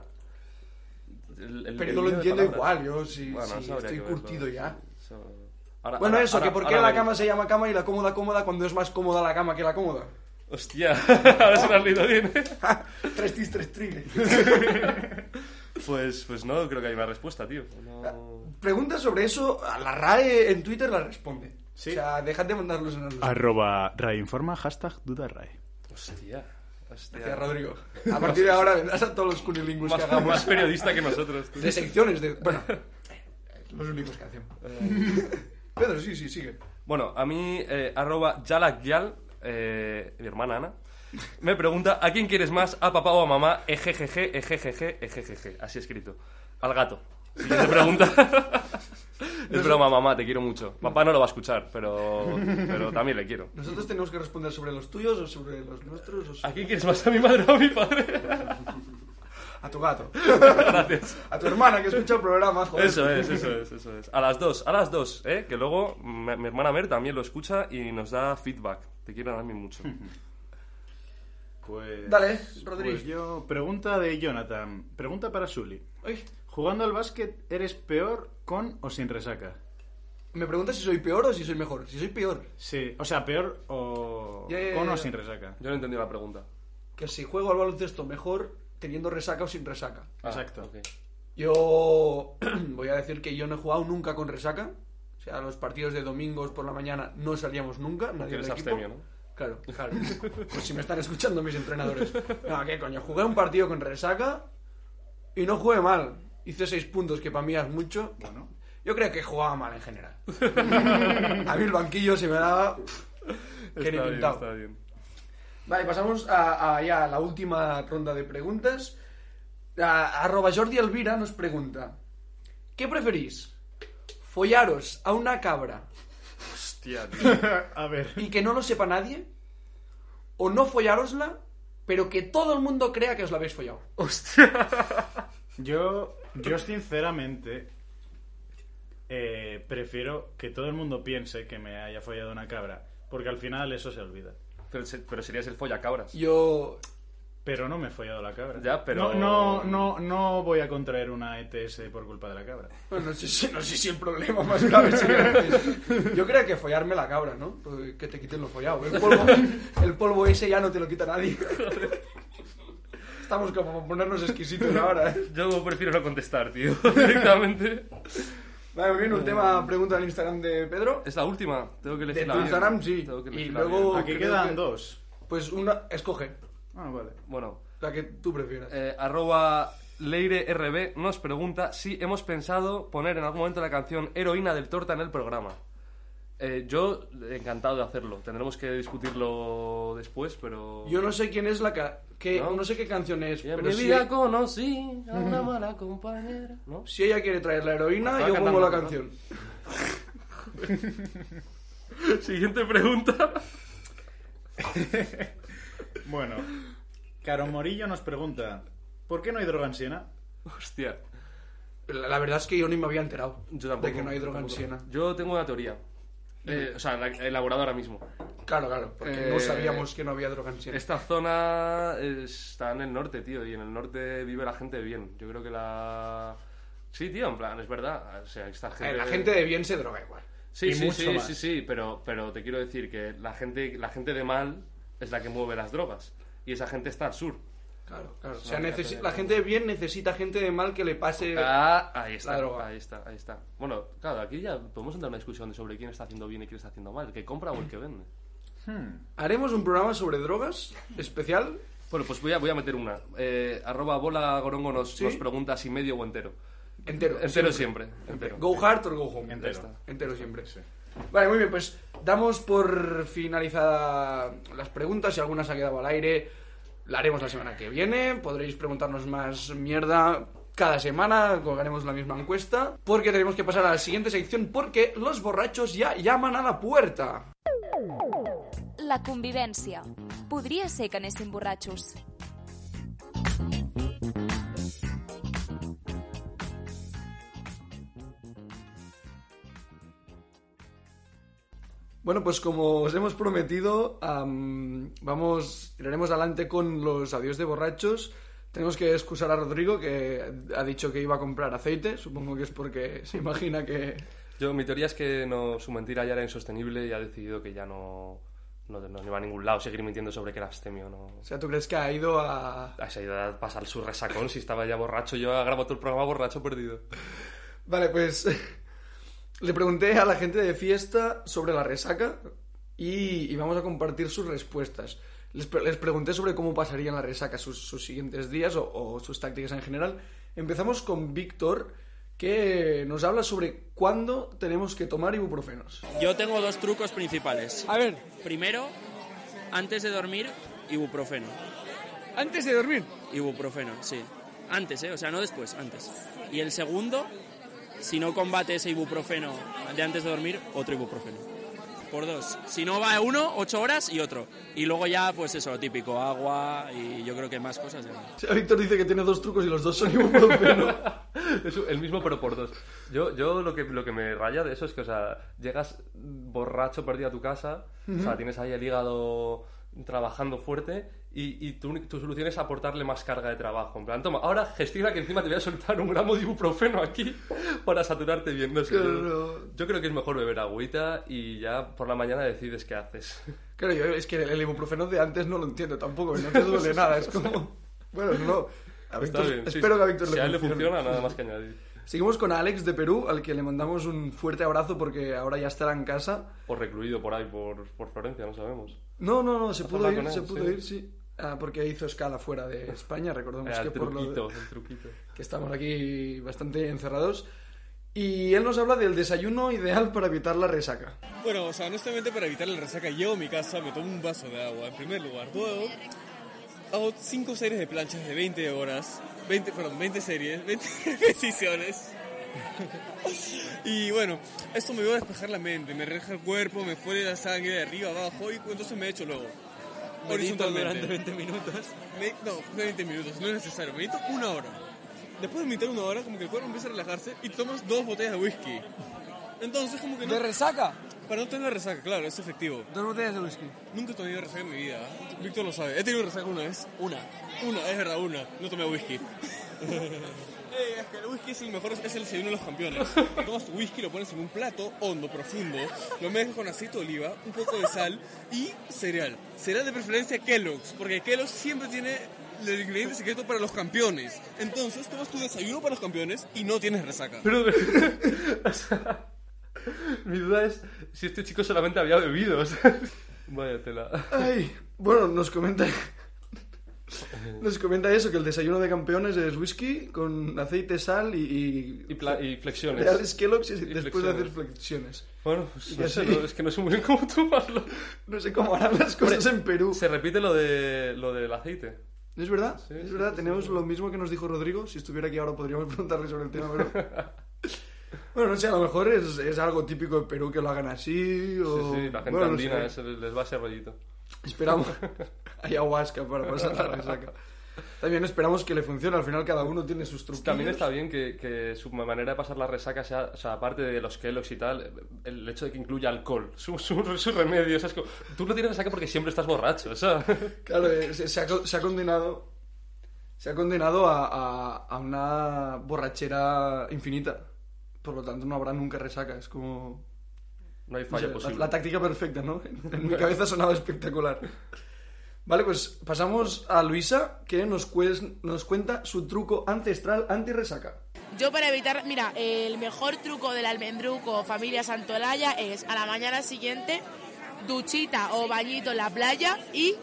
El- el- Pero el yo lo entiendo igual, yo sí, Bueno, sí, estoy verlo. curtido ya. Ahora- Bueno, ahora- eso, ahora- que por qué la cama se llama cama y la cómoda cómoda cuando es más cómoda la cama que la cómoda. Hostia, ahora se lo has leído bien. ¿eh? tres tis, tres trines. Pues, pues no, creo que hay una respuesta, tío. No... Preguntas sobre eso, a la RAE en Twitter la responde. Sí. O sea, dejad de mandarlos en los... Arroba Rainforma, hashtag duda Rai. Hostia. hostia. Gracias, Rodrigo. A partir de ahora vendrás a todos los cunilingus que Más, hagamos. más periodista que nosotros. De secciones, de... Bueno, los únicos que hacemos. Pedro, sí, sí, sigue. Bueno, a mí, eh, arroba Yalakyal, eh, mi hermana Ana, me pregunta ¿a quién quieres más? ¿A papá o a mamá? Ejejeje, ejejeje, ejejeje. Así escrito. Al gato. Siguiente pregunta. es broma, mamá, te quiero mucho. Papá no lo va a escuchar, pero, pero también le quiero. ¿Nosotros tenemos que responder sobre los tuyos o sobre los nuestros? O ¿A sobre- quién quieres más? ¿A mi madre o a mi padre? A tu gato. Gracias. A tu hermana que escucha el programa, joder. Eso es, eso es, eso es. A las dos, a las dos, ¿eh? Que luego mi, mi hermana Mer también lo escucha y nos da feedback. Te quiero a mí mucho. Pues, Dale, Rodri. Pues yo, pregunta de Jonathan. Pregunta para Sully. Ay, Jugando al básquet, ¿eres peor con o sin resaca? me preguntas si soy peor o si soy mejor. Si soy peor, Sí, o sea, peor o Ya, ya, ya, con o sin resaca. Yo no entendí la pregunta. que si juego al baloncesto mejor teniendo resaca o sin resaca. Ah, Exacto. Yo voy a decir que yo no he jugado nunca con resaca. O sea, los partidos de domingos por la mañana no salíamos nunca. Nadie del equipo. abstemio, ¿no? Claro, claro. Pues si me están escuchando mis entrenadores. No, ¿qué coño? Jugué un partido con resaca y no jugué mal. Hice seis puntos, que para mí es mucho. Bueno. Yo creo que jugaba mal en general. A mí el banquillo se me daba... Que ni Está bien, pintado. está bien. Vale, pasamos a, a ya la última ronda de preguntas. A, arroba Jordi Elvira nos pregunta: ¿Qué preferís? ¿Follaros a una cabra Hostia, tío. a ver. y que no lo sepa nadie? ¿O no follárosla, pero que todo el mundo crea que os la habéis follado? Yo, yo sinceramente eh, prefiero que todo el mundo piense que me haya follado una cabra, porque al final eso se olvida. Pero, se- pero serías el follacabras. Yo. Pero no me he follado la cabra. Ya, pero- No, no, no, no voy a contraer una ETS por culpa de la cabra. Bueno, no sé, si- no sé si el problema más grave sería ese. Yo creo que follarme la cabra, ¿no? Pues Que te quiten lo follado. El polvo, el polvo ese ya no te lo quita nadie. Estamos como por ponernos exquisitos ahora, ¿eh? Yo prefiero no contestar, tío, directamente. Vale, muy bien, última pregunta del Instagram de Pedro. Es la última, tengo que De tu bien. Instagram, sí. Tengo que Y luego... bien. Aquí creo quedan que- dos. Pues una... Escoge. Ah, vale. Bueno, La que tú prefieras. eh, arroba LeireRB nos pregunta si hemos pensado poner en algún momento la canción Heroína del Torta en el programa. Eh, yo encantado de hacerlo. Tendremos que discutirlo después, pero... Yo no sé quién es la ca- que ¿No? no sé qué canción es, Y en pero mi si, conocí a una mala compañera. ¿No? si ella quiere traer la heroína, yo pongo la canción. Siguiente pregunta. Bueno, Caro Morillo nos pregunta: ¿Por qué no hay droga en Siena? Hostia. La, la verdad es que yo ni me había enterado Yo tampoco. de que no hay droga en tampoco. Siena. Yo tengo una teoría. Eh, o sea, la, elaborada ahora mismo. Claro, claro, porque Eh, no sabíamos que no había droga en Siena. Esta zona está en el norte, tío, y en el norte vive la gente bien. Yo creo que la... Sí, tío, en plan, es verdad. O sea, esta gente... Eh, La gente de bien se droga igual. Sí, Y sí, mucho sí, más. sí, sí, pero, pero te quiero decir que la gente, la gente de mal es la que mueve las drogas. Y esa gente está al sur. Claro, claro. O sea, necesi- la gente de bien necesita gente de mal que le pase Ah, ahí la está, droga. ahí está, ahí está. Bueno, claro, aquí ya podemos entrar en una discusión sobre quién está haciendo bien y quién está haciendo mal, el que compra o el que vende. Haremos un programa sobre drogas especial. Bueno, pues voy a, voy a meter una. Eh, arroba bola gorongo nos, ¿Sí? nos pregunta si medio o entero. Entero. Entero siempre. entero. Go hard or go home. Entero. Entero siempre. Vale, muy bien, pues damos por finalizada las preguntas. Si alguna se ha quedado al aire, la haremos la semana que viene. Podréis preguntarnos más mierda cada semana. Colgaremos la misma encuesta. Porque tenemos que pasar a la siguiente sección porque los borrachos ya llaman a la puerta. La convivència. Podria ser que. Bueno, pues como os hemos prometido, am, vamos, iremos adelante con los adiós de borrachos. Tenemos que excusar a Rodrigo, que ha dicho que iba a comprar aceite. Supongo que es porque se imagina que... Yo, mi teoría es que no, su mentira ya era insostenible y ha decidido que ya no, no, no iba a ningún lado seguir mintiendo sobre que era abstemio. No. O sea, ¿tú crees que ha ido a...? Ha ido a pasar su resacón si estaba ya borracho. Yo grabo todo el programa borracho perdido. Vale, pues le pregunté a la gente de fiesta sobre la resaca y, y vamos a compartir sus respuestas. Les, pre- les pregunté sobre cómo pasarían la resaca sus, sus siguientes días o, o sus tácticas en general. Empezamos con Víctor, que nos habla sobre cuándo tenemos que tomar ibuprofenos. Yo tengo dos trucos principales. A ver. Primero, antes de dormir, ibuprofeno. ¿Antes de dormir? Ibuprofeno, sí. Antes, ¿eh? O sea, no después, antes. Y el segundo, si no combate ese ibuprofeno de antes de dormir, otro ibuprofeno. Por dos. Si no va uno, ocho horas y otro. Y luego ya, pues eso, lo típico, agua y yo creo que más cosas. ya Víctor dice que tiene dos trucos y los dos son ibuprofeno. Es el mismo pero por dos. Yo, yo lo, que, lo que me raya de eso es que, o sea, llegas borracho, perdido a tu casa, o sea, tienes ahí el hígado trabajando fuerte y, y tu, tu solución es aportarle más carga de trabajo. En plan, toma, ahora gestiona que encima te voy a soltar un gramo de ibuprofeno aquí para saturarte bien. No sé, yo, Claro. yo creo que es mejor beber agüita y ya por la mañana decides qué haces. Claro, yo es que el ibuprofeno de antes no lo entiendo tampoco, no te duele nada, es como... Bueno, no, a Víctor, bien, espero sí. que a Víctor Si le a él le funciona, nada más que añadir. Seguimos con Alex de Perú, al que le mandamos un fuerte abrazo porque ahora ya estará en casa. O recluido por ahí, por, por Florencia, no sabemos. No, no, no, se ¿Has pudo ir, se pudo Sí. ir, sí. Ah, porque hizo escala fuera de España, recordemos Era que el por lo de- truquito, el truquito. que estamos aquí bastante encerrados. Y él nos habla del desayuno ideal para evitar la resaca. Bueno, o sea, honestamente para evitar la resaca llego a mi casa, me tomo un vaso de agua en primer lugar. Luego hago 5 series de planchas de 20 horas, 20, perdón, 20 series, 20 repeticiones. y bueno, esto me ayuda a despejar la mente, me relaja el cuerpo, me fuere la sangre de arriba abajo y entonces me echo luego. Medito Horizontalmente. durante 20 minutos. Me- no, no 20 minutos, no es necesario. Medito una hora. Después de meditar una hora, como que el cuerpo empieza a relajarse y tomas dos botellas de whisky. Entonces, como que no... ¿De resaca? Para no tener resaca, claro, es efectivo. Dos botellas de whisky. Nunca he tenido resaca en mi vida. ¿eh? Víctor lo sabe. He tenido resaca una vez. Una. Una, es verdad, una. No tomé whisky. Eh, es que el whisky es el mejor, es el desayuno de los campeones. Tomas tu whisky, lo pones en un plato hondo, profundo, lo mezclas con aceite de oliva, un poco de sal y cereal. Cereal de preferencia Kellogg's, porque Kellogg's siempre tiene el ingrediente secreto para los campeones. Entonces tomas tu desayuno para los campeones y no tienes resaca. Pero, o sea, mi duda es si este chico solamente había bebido. o sea, Vaya tela. Ay, bueno, nos comenta... Nos comenta eso, que el desayuno de campeones es whisky con aceite, sal y... Y, Y y flexiones. Cereales Kellogg's y, Y después de hacer flexiones. flexiones. Bueno, pues no sé, no, es que no sé muy bien cómo tomarlo. No sé cómo harán las cosas en Perú. Se repite lo, de, lo del aceite. ¿Es verdad? Sí, es sí, verdad, sí, tenemos lo mismo que nos dijo Rodrigo. Si estuviera aquí ahora podríamos preguntarle sobre el tema, pero... Bueno, no sé, a lo mejor es, es algo típico de Perú que lo hagan así o... Sí, sí, la gente Bueno, no andina sé. es- les va ese rollito. Esperamos ayahuasca para pasar la resaca. También esperamos que le funcione. Al final cada uno tiene sus truquillos. También está bien que, que su manera de pasar la resaca sea, o sea, aparte de los Kellogg's y tal, el hecho de que incluya alcohol, su, su, su remedio. o sea, es como, tú no tienes resaca porque siempre estás borracho, o sea. Claro, eh, se, se ha, se ha condenado... Se ha condenado a, a- a una borrachera infinita. Por lo tanto, no habrá nunca resaca. Es como... No hay No falla sé, posible. La, la táctica perfecta, ¿no? En mi cabeza sonaba espectacular. Vale, pues pasamos a Luisa, que nos, nos cuenta su truco ancestral anti-resaca. Yo para evitar, mira, el mejor truco del almendruco familia Santolaya es a la mañana siguiente duchita o bañito en la playa y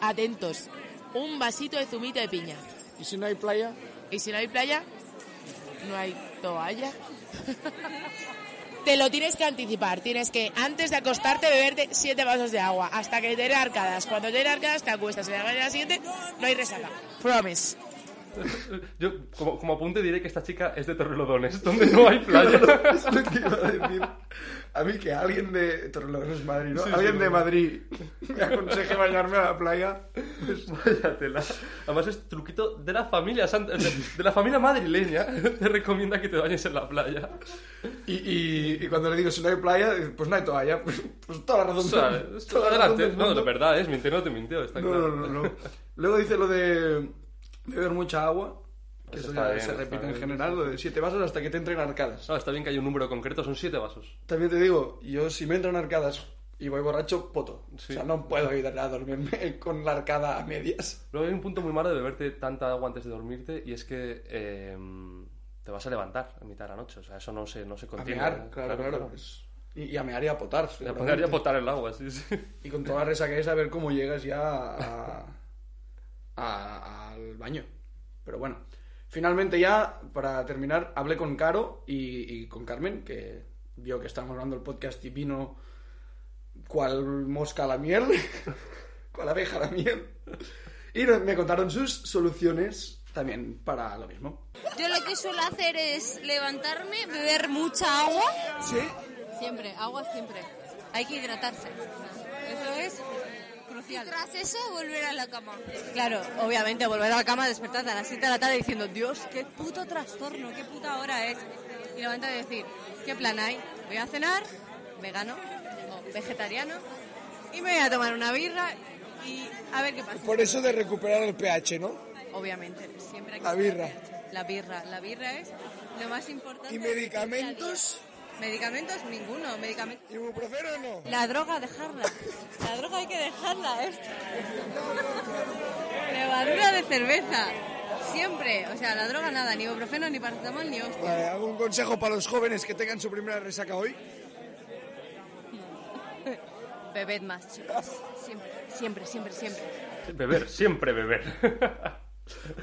atentos, un vasito de zumito de piña. ¿Y si no hay playa? Y si no hay playa, no hay toalla. Te lo tienes que anticipar, tienes que antes de acostarte beberte siete vasos de agua hasta que te den arcadas. Cuando te den arcadas te acuestas a la mañana siguiente no hay resaca. Promise. Yo, como, como apunte, diré que esta chica es de Torrelodones, donde no hay playa. Es lo que iba a decir. A mí que alguien de... Torrelodones, Madrid, ¿no? Sí, sí, alguien de sí. Madrid me aconseje bañarme a la playa. Pues, Vaya tela. Además es truquito de la familia santa- de, de la familia madrileña. Te recomienda que te bañes en la playa. Y, y- y cuando le digo si no hay playa, pues no hay toalla. Pues, pues toda la razón. O sea, toda la razón adelante. No, de verdad, es mintió, no te mintió, está No, claro. no, no, no. Luego dice lo de beber mucha agua, que Eso ya bien, se repite en general, lo de siete vasos hasta que te entren arcadas. No, está bien que haya un número concreto, son siete vasos. También te digo, yo si me entran arcadas y voy borracho, poto. Sí. O sea, no puedo ir a dormirme con la arcada a medias. Luego hay un punto muy malo de beberte tanta agua antes de dormirte y es que eh, te vas a levantar a mitad de la noche. O sea, eso no se, no se A contiene. mear, claro, claro. es- Y, y a mear y a potar. Y a poner y a potar el agua, sí, sí. Y con toda la resaca esa, a ver cómo llegas ya a- a- al baño. Pero bueno, finalmente ya, para terminar, hablé con Caro y, y con Carmen, que vio que estábamos grabando el podcast y vino cual mosca a la miel, cual abeja a la miel. Y me contaron sus soluciones también para lo mismo. Yo lo que suelo hacer es levantarme, beber mucha agua. ¿Sí? Siempre, agua siempre. Hay que hidratarse. Y tras eso, volver a la cama. Claro, obviamente, volver a la cama, despertarte a las 7 de la tarde diciendo, Dios, qué puto trastorno, qué puta hora es. Y levantarte y decir, ¿qué plan hay? Voy a cenar, vegano o vegetariano, y me voy a tomar una birra y a ver qué pasa. Por eso de recuperar el pH, ¿no? Obviamente, siempre hay que La birra. La birra, la birra es lo más importante. ¿Y medicamentos? Medicamentos ninguno, medicamentos. ¿Ibuprofeno o no? La droga dejarla. La droga hay que dejarla, ¿eh? Levadura de cerveza. Siempre, o sea, la droga nada, ni ibuprofeno, ni paracetamol, ni hostia. Vale, ¿Algún consejo para los jóvenes que tengan su primera resaca hoy? Bebed más, chicos. Siempre, siempre, siempre, siempre. Beber, siempre beber.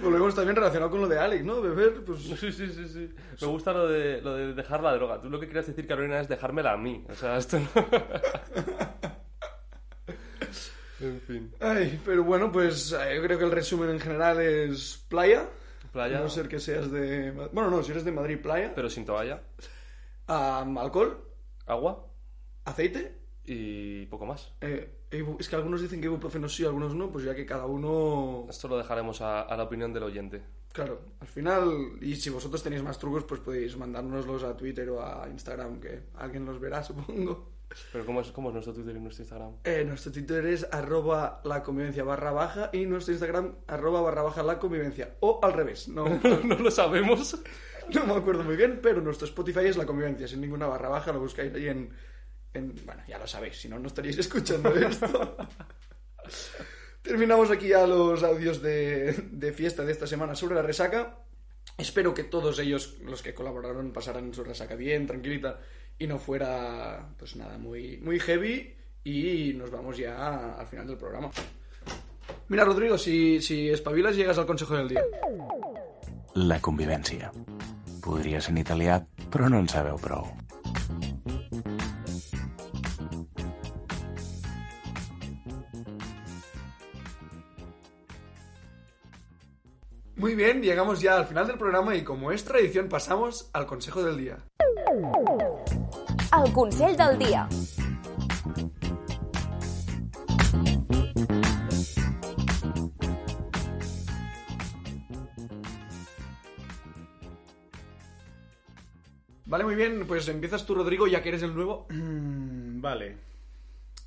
Volvemos también relacionado con lo de Alex, ¿no? Beber, pues... Sí, sí, sí, sí. Me gusta lo de, lo de dejar la droga. Tú lo que querías decir, Carolina, es dejármela a mí. O sea, esto no... en fin. Ay, pero bueno, pues eh, yo creo que el resumen en general es playa. Playa. A no ser que seas de... Bueno, no, si eres de Madrid, playa. Pero sin toalla. Alcohol. Agua. Aceite. Y poco más. Eh, es que algunos dicen que ibuprofeno sí, algunos no, pues ya que cada uno... Esto lo dejaremos a, a la opinión del oyente. Claro, al final, y si vosotros tenéis más trucos, pues podéis mandárnoslos a Twitter o a Instagram, que alguien los verá, supongo. Pero ¿cómo es, ¿cómo es nuestro Twitter y nuestro Instagram? Eh, nuestro Twitter es arroba la convivencia barra baja y nuestro Instagram arroba barra baja la convivencia. O al revés, no, no lo sabemos. No me acuerdo muy bien, pero nuestro Spotify es la convivencia, sin ninguna barra baja, lo buscáis ahí en... en- bueno, ya lo sabéis, si no, no estaríais escuchando esto. Terminamos aquí ya los audios de, de fiesta de esta semana sobre la resaca. Espero que todos ellos, los que colaboraron, pasaran su resaca bien, tranquilita, y no fuera, pues nada, muy, muy heavy. Y nos vamos ya al final del programa. Mira, Rodrigo, si, si espabilas llegas al consejo del día. La convivència. Podria ser en italià, però no en sabeu prou. Muy bien, llegamos ya al final del programa y como es tradición pasamos al consejo del día. El Consell del dia. Vale, muy bien, pues empiezas tú, Rodrigo, ya que eres el nuevo. Mm, Vale.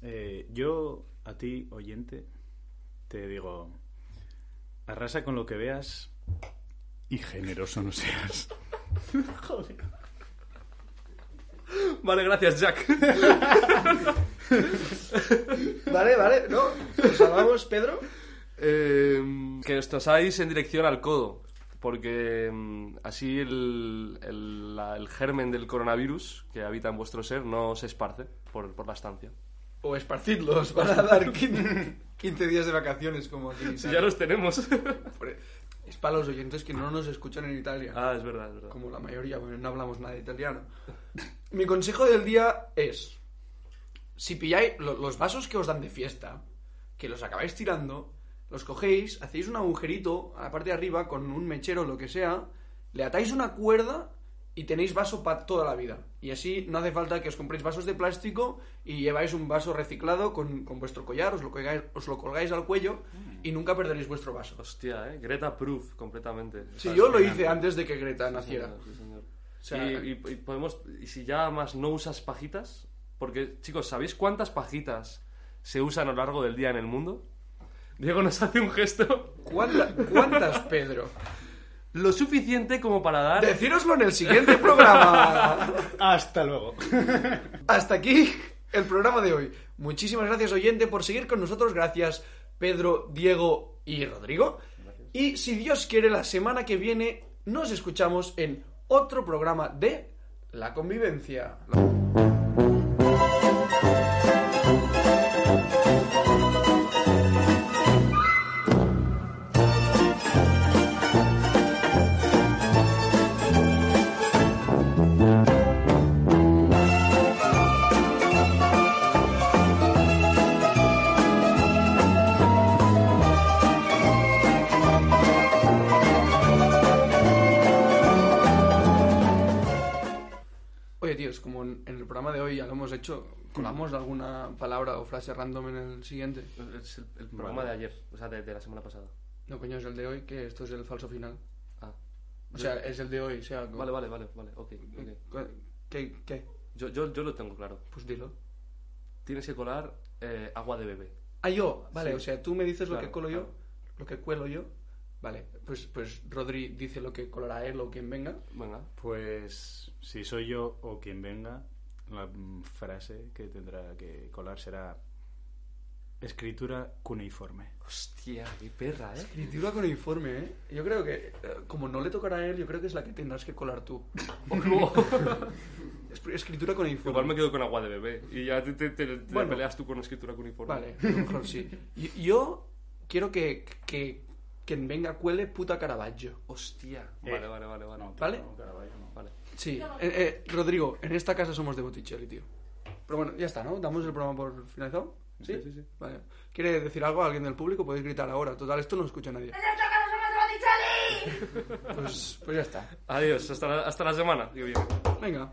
Eh, yo, a ti, oyente, te digo, arrasa con lo que veas y generoso no seas. Joder. Vale, gracias, Jack. Vale, vale, ¿no? ¿Nos salvamos, Pedro? Eh, que os tosáis en dirección al codo, porque mm, así el, el- la- el germen del coronavirus que habita en vuestro ser no se esparce por, por la estancia. O esparcidlos para dar 15, 15 días de vacaciones como aquí. Si ya los tenemos. Es para los oyentes que no nos escuchan en Italia. Ah, es verdad, es verdad. Como la mayoría, bueno, no hablamos nada de italiano. Mi consejo del día es, si pilláis lo- los vasos que os dan de fiesta, que los acabáis tirando, los cogéis, hacéis un agujerito a la parte de arriba con un mechero o lo que sea, le atáis una cuerda y tenéis vaso para toda la vida. Y así no hace falta que os compréis vasos de plástico y lleváis un vaso reciclado con, con vuestro collar, os lo, colgáis, os lo colgáis al cuello y nunca perderéis vuestro vaso. Hostia, ¿eh? Greta Proof, completamente. Sí, Está yo lo hice antes de que Greta Sí, naciera. señor, sí, señor. O sea, y, y- y podemos, y si ya más no usas pajitas, porque chicos, ¿sabéis cuántas pajitas se usan a lo largo del día en el mundo? Diego nos hace un gesto. ¿Cuánta- ¿Cuántas, Pedro? Lo suficiente como para dar. Decíroslo en el siguiente programa. Hasta luego. Hasta aquí el programa de hoy. Muchísimas gracias, oyente, por seguir con nosotros. Gracias, Pedro, Diego y Rodrigo. Y si Dios quiere, la semana que viene nos escuchamos en otro programa de La Convivencia. Hecho, ¿colamos alguna palabra o frase random en el siguiente? Es el, el programa Vale. de ayer, o sea, de, de la semana pasada. No, coño, es el de hoy, que esto es el falso final. Ah. O sea, es el de hoy, o sea... Vale, vale, vale, vale, ok. ok. ¿Qué? ¿Qué? Yo, yo, yo lo tengo claro. Pues dilo. Tienes que colar eh, agua de bebé. Ah, yo, vale, Sí. o sea, tú me dices lo Claro, que colo yo, claro. lo que cuelo yo. Vale, pues, pues Rodri dice lo que colará él o quien venga. Venga. Pues si soy yo o quien venga, la mm, frase que tendrá que colar será escritura cuneiforme. Hostia, qué perra, ¿eh? Escritura con informe, ¿eh? Yo creo que, eh, como no le tocará a él, yo creo que es la que tendrás que colar tú. Es- Escritura con informe. Igual me quedo con agua de bebé y ya te, te- te- te Bueno. peleas tú con escritura cuneiforme. Vale, a lo mejor sí. Yo quiero que, que quien venga cuele puta Caravaggio. Hostia. Eh, Vale, vale, vale, vale. ¿Vale? Vale. Sí, eh, eh, Rodrigo, en esta casa somos de Botticelli, tío. Pero bueno, ya está, ¿no? ¿Damos el programa por finalizado? ¿Sí? Sí, sí, sí. Vale. ¿Quiere decir algo a alguien del público? Podéis gritar ahora. Total, esto no lo escucha nadie. Pues, pues ya está. Adiós, hasta la, hasta la semana. Venga.